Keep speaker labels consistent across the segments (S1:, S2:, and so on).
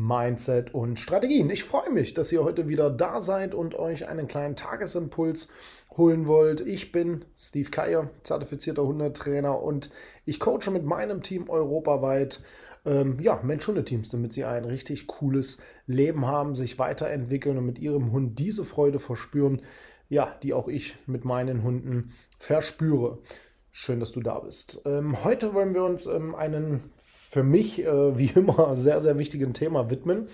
S1: Mindset und Strategien. Ich freue mich, dass ihr heute wieder da seid und euch einen kleinen Tagesimpuls holen wollt. Ich bin Steve Keier, zertifizierter Hundetrainer und ich coache mit meinem Team europaweit ähm, ja, Mensch-Hunde-Teams, damit sie ein richtig cooles Leben haben, sich weiterentwickeln und mit ihrem Hund diese Freude verspüren, ja, die auch ich mit meinen Hunden verspüre. Schön, dass du da bist. Ähm, heute wollen wir uns ähm, einen für mich, äh, wie immer, sehr, sehr wichtigen Thema widmen.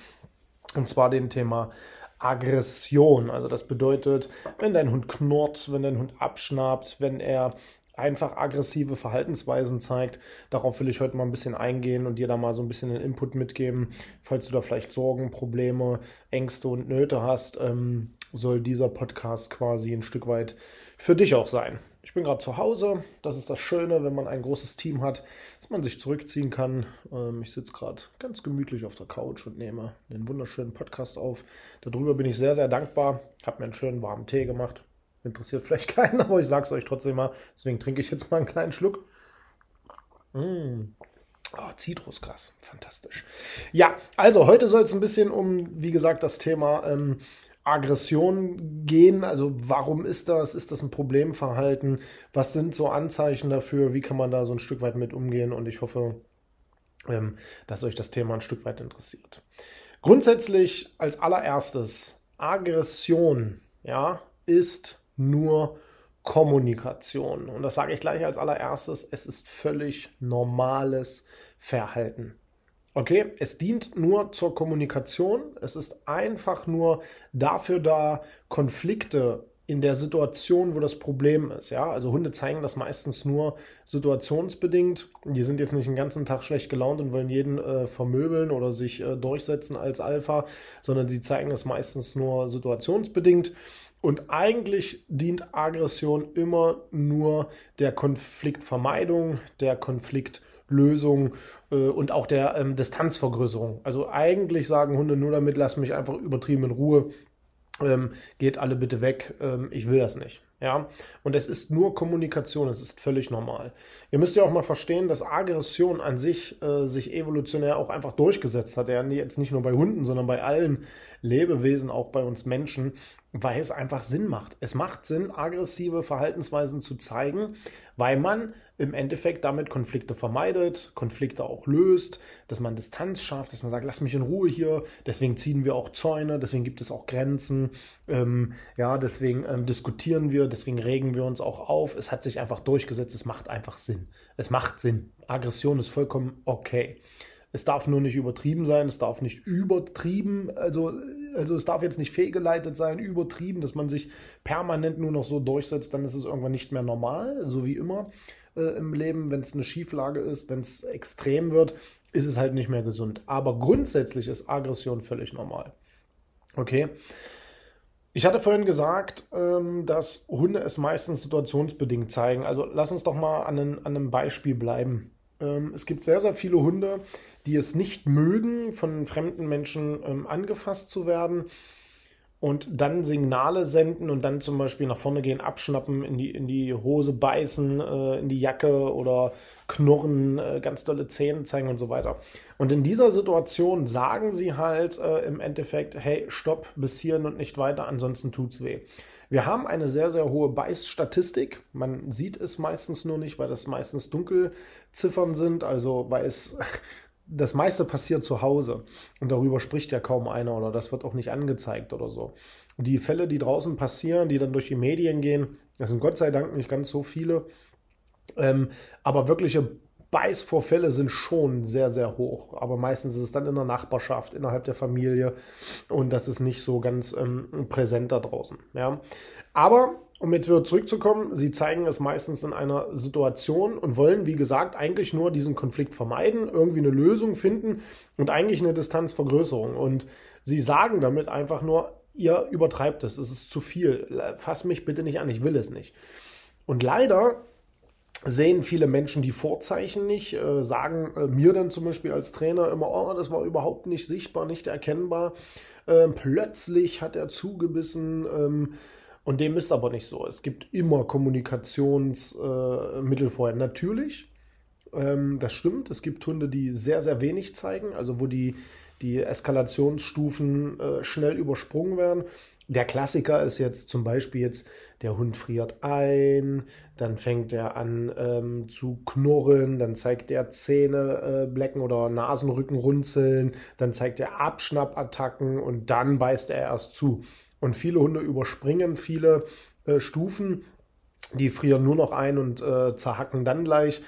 S1: Und zwar dem Thema Aggression. Also das bedeutet, wenn dein Hund knurrt, wenn dein Hund abschnappt, wenn er einfach aggressive Verhaltensweisen zeigt. Darauf will ich heute mal ein bisschen eingehen und dir da mal so ein bisschen den Input mitgeben. Falls du da vielleicht Sorgen, Probleme, Ängste und Nöte hast, ähm, soll dieser Podcast quasi ein Stück weit für dich auch sein. Ich bin gerade zu Hause. Das ist das Schöne, wenn man ein großes Team hat, dass man sich zurückziehen kann. Ähm, ich sitze gerade ganz gemütlich auf der Couch und nehme den wunderschönen Podcast auf. Darüber bin ich sehr, sehr dankbar. Ich habe mir einen schönen warmen Tee gemacht. Interessiert vielleicht keinen, aber ich sage es euch trotzdem mal. Deswegen trinke ich jetzt mal einen kleinen Schluck. Mmh. Oh, Zitrusgras, fantastisch. Ja, also heute soll es ein bisschen um, wie gesagt, das Thema ähm, Aggression gehen? Also warum ist das? Ist das ein Problemverhalten? Was sind so Anzeichen dafür? Wie kann man da so ein Stück weit mit umgehen? Und ich hoffe, ähm, dass euch das Thema ein Stück weit interessiert. Grundsätzlich als allererstes, Aggression ja, ist nur Kommunikation. Und das sage ich gleich als allererstes, es ist völlig normales Verhalten. Okay, es dient nur zur Kommunikation. Es ist einfach nur dafür da, Konflikte in der Situation, wo das Problem ist. Ja, also Hunde zeigen das meistens nur situationsbedingt. Die sind jetzt nicht den ganzen Tag schlecht gelaunt und wollen jeden äh, vermöbeln oder sich äh, durchsetzen als Alpha, sondern sie zeigen es meistens nur situationsbedingt. Und eigentlich dient Aggression immer nur der Konfliktvermeidung, der Konfliktlösung. Lösung äh, und auch der ähm, Distanzvergrößerung. Also eigentlich sagen Hunde nur damit, lass mich einfach übertrieben in Ruhe, ähm, geht alle bitte weg, ähm, ich will das nicht. Ja, und es ist nur Kommunikation, es ist völlig normal. Ihr müsst ja auch mal verstehen, dass Aggression an sich äh, sich evolutionär auch einfach durchgesetzt hat. Ja, jetzt nicht nur bei Hunden, sondern bei allen Lebewesen, auch bei uns Menschen, weil es einfach Sinn macht. Es macht Sinn, aggressive Verhaltensweisen zu zeigen, weil man im Endeffekt damit Konflikte vermeidet, Konflikte auch löst, dass man Distanz schafft, dass man sagt, lass mich in Ruhe hier. Deswegen ziehen wir auch Zäune, deswegen gibt es auch Grenzen. Ähm, ja, deswegen ähm, diskutieren wir, deswegen regen wir uns auch auf. Es hat sich einfach durchgesetzt, es macht einfach Sinn. Es macht Sinn. Aggression ist vollkommen okay. Es darf nur nicht übertrieben sein, es darf nicht übertrieben, also, also es darf jetzt nicht fehlgeleitet sein, übertrieben, dass man sich permanent nur noch so durchsetzt, dann ist es irgendwann nicht mehr normal, so wie immer äh, im Leben. Wenn es eine Schieflage ist, wenn es extrem wird, ist es halt nicht mehr gesund. Aber grundsätzlich ist Aggression völlig normal. Okay. Ich hatte vorhin gesagt, ähm, dass Hunde es meistens situationsbedingt zeigen. Also lass uns doch mal an, einem Beispiel bleiben. Ähm, es gibt sehr, sehr viele Hunde, die es nicht mögen, von fremden Menschen ähm, angefasst zu werden und dann Signale senden und dann zum Beispiel nach vorne gehen, abschnappen, in die, in die Hose beißen, äh, in die Jacke oder knurren, äh, ganz dolle Zähne zeigen und so weiter. Und in dieser Situation sagen sie halt äh, im Endeffekt, hey, stopp, bis hierhin und nicht weiter, ansonsten tut's weh. Wir haben eine sehr, sehr hohe Beißstatistik. Man sieht es meistens nur nicht, weil das meistens Dunkelziffern sind, also weil es das meiste passiert zu Hause und darüber spricht ja kaum einer oder das wird auch nicht angezeigt oder so. Die Fälle, die draußen passieren, die dann durch die Medien gehen, das sind Gott sei Dank nicht ganz so viele, ähm, aber wirkliche Beißvorfälle sind schon sehr, sehr hoch. Aber meistens ist es dann in der Nachbarschaft, innerhalb der Familie. Und das ist nicht so ganz ähm, präsent da draußen. Ja. Aber um jetzt wieder zurückzukommen, sie zeigen es meistens in einer Situation und wollen, wie gesagt, eigentlich nur diesen Konflikt vermeiden, irgendwie eine Lösung finden und eigentlich eine Distanzvergrößerung. Und sie sagen damit einfach nur, ihr übertreibt es, es ist zu viel, fass mich bitte nicht an, ich will es nicht. Und leider sehen viele Menschen die Vorzeichen nicht, äh, sagen äh, mir dann zum Beispiel als Trainer immer, oh, das war überhaupt nicht sichtbar, nicht erkennbar. Ähm, plötzlich hat er zugebissen. Ähm, und dem ist aber nicht so. Es gibt immer Kommunikationsmittel äh, vorher. Natürlich, ähm, das stimmt. Es gibt Hunde, die sehr, sehr wenig zeigen, also wo die, die Eskalationsstufen äh, schnell übersprungen werden. Der Klassiker ist jetzt zum Beispiel jetzt, der Hund friert ein, dann fängt er an ähm, zu knurren, dann zeigt er Zähne äh, blecken oder Nasenrücken runzeln, dann zeigt er Abschnappattacken und dann beißt er erst zu. Und viele Hunde überspringen viele äh, Stufen, die frieren nur noch ein und äh, zerhacken dann gleich.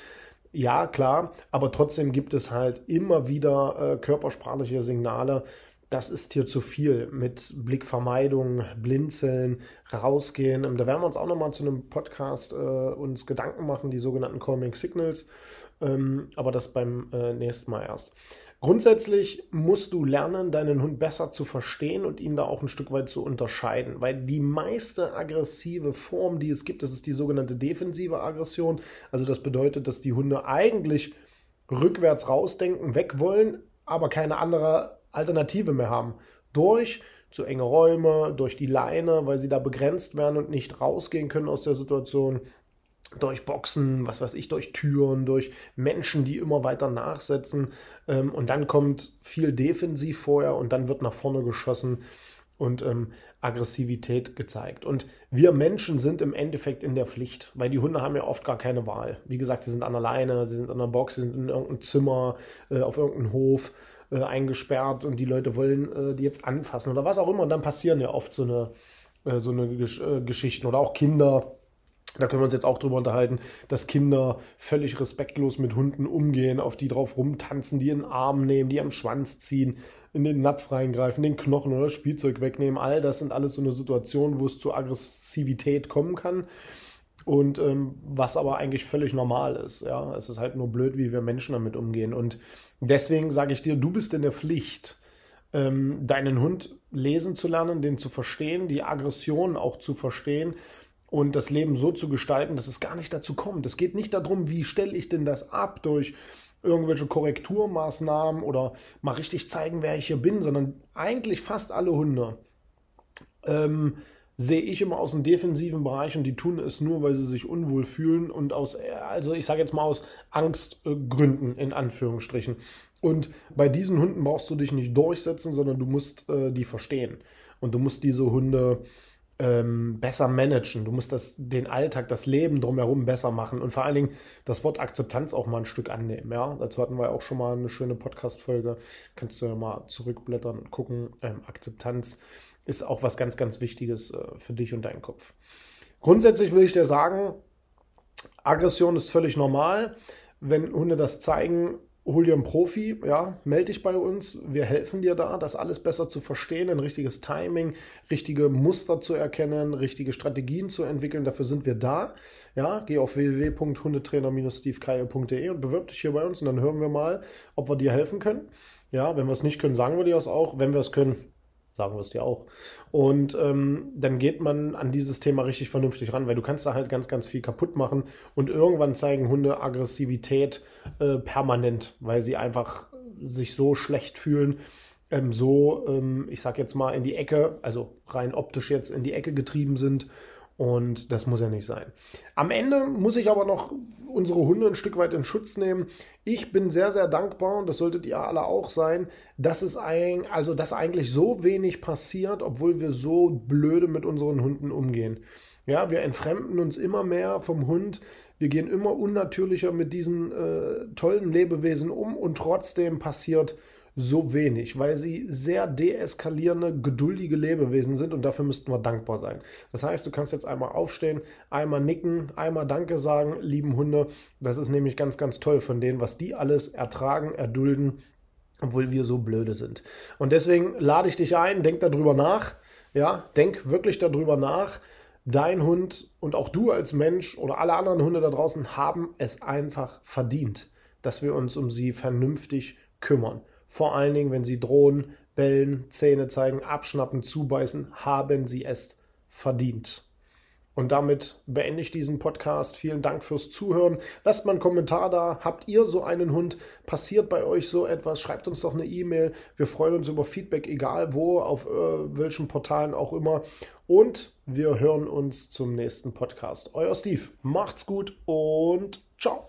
S1: Ja, klar, aber trotzdem gibt es halt immer wieder äh, körpersprachliche Signale. Das ist hier zu viel mit Blickvermeidung, Blinzeln, rausgehen. Da werden wir uns auch nochmal zu einem Podcast äh, uns Gedanken machen, die sogenannten Calming Signals. Ähm, aber das beim äh, nächsten Mal erst. Grundsätzlich musst du lernen, deinen Hund besser zu verstehen und ihn da auch ein Stück weit zu unterscheiden, weil die meiste aggressive Form, die es gibt, das ist die sogenannte defensive Aggression. Also das bedeutet, dass die Hunde eigentlich rückwärts rausdenken, weg wollen, aber keine andere Alternative mehr haben. Durch zu enge Räume, durch die Leine, weil sie da begrenzt werden und nicht rausgehen können aus der Situation durch Boxen, was weiß ich, durch Türen, durch Menschen, die immer weiter nachsetzen. Ähm, und dann kommt viel defensiv vorher und dann wird nach vorne geschossen und ähm, Aggressivität gezeigt. Und wir Menschen sind im Endeffekt in der Pflicht, weil die Hunde haben ja oft gar keine Wahl. Wie gesagt, sie sind an der Leine, sie sind an der Box, sie sind in irgendeinem Zimmer, äh, auf irgendeinem Hof äh, eingesperrt und die Leute wollen äh, die jetzt anfassen oder was auch immer. Und dann passieren ja oft so eine, äh, so eine Gesch äh, Geschichten oder auch Kinder da können wir uns jetzt auch drüber unterhalten, dass Kinder völlig respektlos mit Hunden umgehen, auf die drauf rumtanzen, die in den Arm nehmen, die am Schwanz ziehen, in den Napf reingreifen, den Knochen oder das Spielzeug wegnehmen. All das sind alles so eine Situation, wo es zu Aggressivität kommen kann. Und ähm, was aber eigentlich völlig normal ist. Ja, es ist halt nur blöd, wie wir Menschen damit umgehen. Und deswegen sage ich dir, du bist in der Pflicht, ähm, deinen Hund lesen zu lernen, den zu verstehen, die Aggression auch zu verstehen und das Leben so zu gestalten, dass es gar nicht dazu kommt. Es geht nicht darum, wie stelle ich denn das ab durch irgendwelche Korrekturmaßnahmen oder mal richtig zeigen, wer ich hier bin, sondern eigentlich fast alle Hunde ähm, sehe ich immer aus dem defensiven Bereich und die tun es nur, weil sie sich unwohl fühlen und aus, also ich sage jetzt mal aus Angstgründen in Anführungsstrichen. Und bei diesen Hunden brauchst du dich nicht durchsetzen, sondern du musst äh, die verstehen. Und du musst diese Hunde ähm, besser managen. Du musst das, den Alltag, das Leben drumherum besser machen und vor allen Dingen das Wort Akzeptanz auch mal ein Stück annehmen. Ja, dazu hatten wir auch schon mal eine schöne Podcast-Folge. Kannst du ja mal zurückblättern und gucken. Ähm, Akzeptanz ist auch was ganz, ganz Wichtiges äh, für dich und deinen Kopf. Grundsätzlich will ich dir sagen, Aggression ist völlig normal. Wenn Hunde das zeigen, hol dir einen Profi, ja, melde dich bei uns. Wir helfen dir da, das alles besser zu verstehen, ein richtiges Timing, richtige Muster zu erkennen, richtige Strategien zu entwickeln. Dafür sind wir da. Ja, geh auf www.hundetrainer-stevekeier.de und bewirb dich hier bei uns und dann hören wir mal, ob wir dir helfen können. Ja, wenn wir es nicht können, sagen wir dir das auch. Wenn wir es können, sagen wir es dir auch. Und ähm, dann geht man an dieses Thema richtig vernünftig ran, weil du kannst da halt ganz, ganz viel kaputt machen und irgendwann zeigen Hunde Aggressivität äh, permanent, weil sie einfach sich so schlecht fühlen, ähm, so, ähm, ich sag jetzt mal, in die Ecke, also rein optisch jetzt in die Ecke getrieben sind und das muss ja nicht sein. Am Ende muss ich aber noch unsere Hunde ein Stück weit in Schutz nehmen. Ich bin sehr, sehr dankbar, und das solltet ihr alle auch sein, dass es ein, also dass eigentlich so wenig passiert, obwohl wir so blöde mit unseren Hunden umgehen. Ja, wir entfremden uns immer mehr vom Hund. Wir gehen immer unnatürlicher mit diesen äh, tollen Lebewesen um und trotzdem passiert so wenig, weil sie sehr deeskalierende, geduldige Lebewesen sind und dafür müssten wir dankbar sein. Das heißt, du kannst jetzt einmal aufstehen, einmal nicken, einmal Danke sagen, lieben Hunde. Das ist nämlich ganz, ganz toll von denen, was die alles ertragen, erdulden, obwohl wir so blöde sind. Und deswegen lade ich dich ein, denk darüber nach. Ja, denk wirklich darüber nach. Dein Hund und auch du als Mensch oder alle anderen Hunde da draußen haben es einfach verdient, dass wir uns um sie vernünftig kümmern. Vor allen Dingen, wenn sie drohen, bellen, Zähne zeigen, abschnappen, zubeißen, haben sie es verdient. Und damit beende ich diesen Podcast. Vielen Dank fürs Zuhören. Lasst mal einen Kommentar da. Habt ihr so einen Hund? Passiert bei euch so etwas? Schreibt uns doch eine E-Mail. Wir freuen uns über Feedback, egal wo, auf äh, welchen Portalen auch immer. Und wir hören uns zum nächsten Podcast. Euer Steve. Macht's gut und ciao.